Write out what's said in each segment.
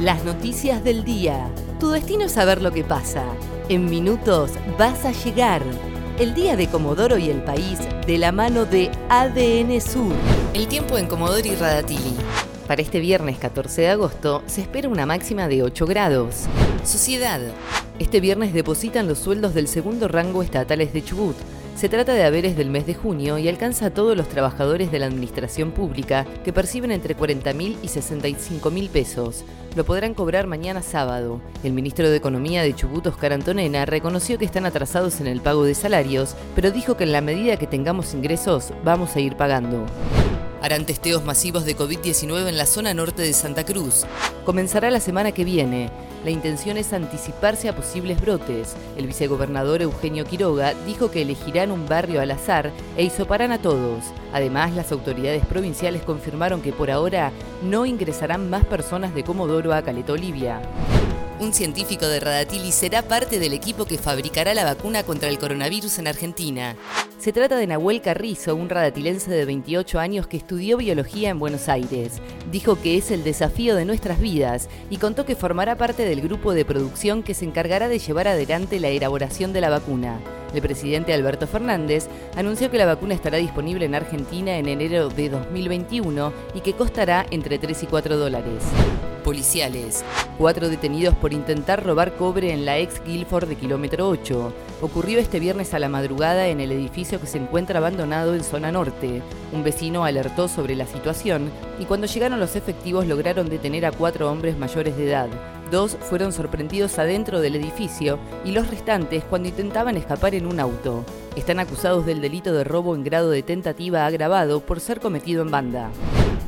Las noticias del día. Tu destino es saber lo que pasa. En minutos vas a llegar. El día de Comodoro y el país de la mano de ADN Sur. El tiempo en Comodoro y Radatili. Para este viernes 14 de agosto se espera una máxima de 8 grados. Sociedad. Este viernes depositan los sueldos del segundo rango estatales de Chubut. Se trata de haberes del mes de junio y alcanza a todos los trabajadores de la administración pública que perciben entre 40 mil y 65 mil pesos. Lo podrán cobrar mañana sábado. El ministro de Economía de Chubut, Oscar Antonena, reconoció que están atrasados en el pago de salarios, pero dijo que en la medida que tengamos ingresos vamos a ir pagando. Harán testeos masivos de COVID-19 en la zona norte de Santa Cruz. Comenzará la semana que viene. La intención es anticiparse a posibles brotes. El vicegobernador Eugenio Quiroga dijo que elegirán un barrio al azar e hisoparán a todos. Además, las autoridades provinciales confirmaron que por ahora no ingresarán más personas de Comodoro a Caleta Olivia. Un científico de Radatili será parte del equipo que fabricará la vacuna contra el coronavirus en Argentina. Se trata de Nahuel Carrizo, un radatilense de 28 años que estudió biología en Buenos Aires. Dijo que es el desafío de nuestras vidas y contó que formará parte del grupo de producción que se encargará de llevar adelante la elaboración de la vacuna. El presidente Alberto Fernández anunció que la vacuna estará disponible en Argentina en enero de 2021 y que costará entre 3 y 4 dólares. Policiales. Cuatro detenidos por intentar robar cobre en la ex Guilford de kilómetro 8. Ocurrió este viernes a la madrugada en el edificio que se encuentra abandonado en zona norte. Un vecino alertó sobre la situación y cuando llegaron los efectivos lograron detener a cuatro hombres mayores de edad. Dos fueron sorprendidos adentro del edificio y los restantes cuando intentaban escapar en un auto. Están acusados del delito de robo en grado de tentativa agravado por ser cometido en banda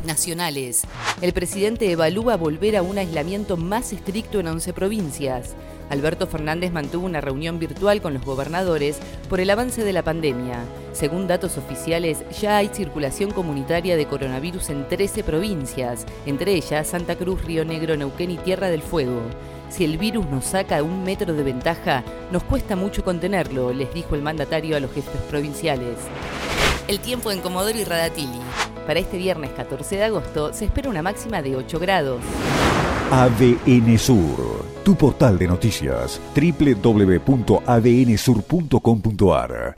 nacionales. El presidente evalúa volver a un aislamiento más estricto en 11 provincias. Alberto Fernández mantuvo una reunión virtual con los gobernadores por el avance de la pandemia. Según datos oficiales, ya hay circulación comunitaria de coronavirus en 13 provincias, entre ellas Santa Cruz, Río Negro, Neuquén y Tierra del Fuego. Si el virus nos saca un metro de ventaja, nos cuesta mucho contenerlo, les dijo el mandatario a los jefes provinciales. El tiempo en Comodoro y Radatili. Para este viernes 14 de agosto se espera una máxima de 8 grados. ADN Sur, tu portal de noticias, www.adnsur.com.ar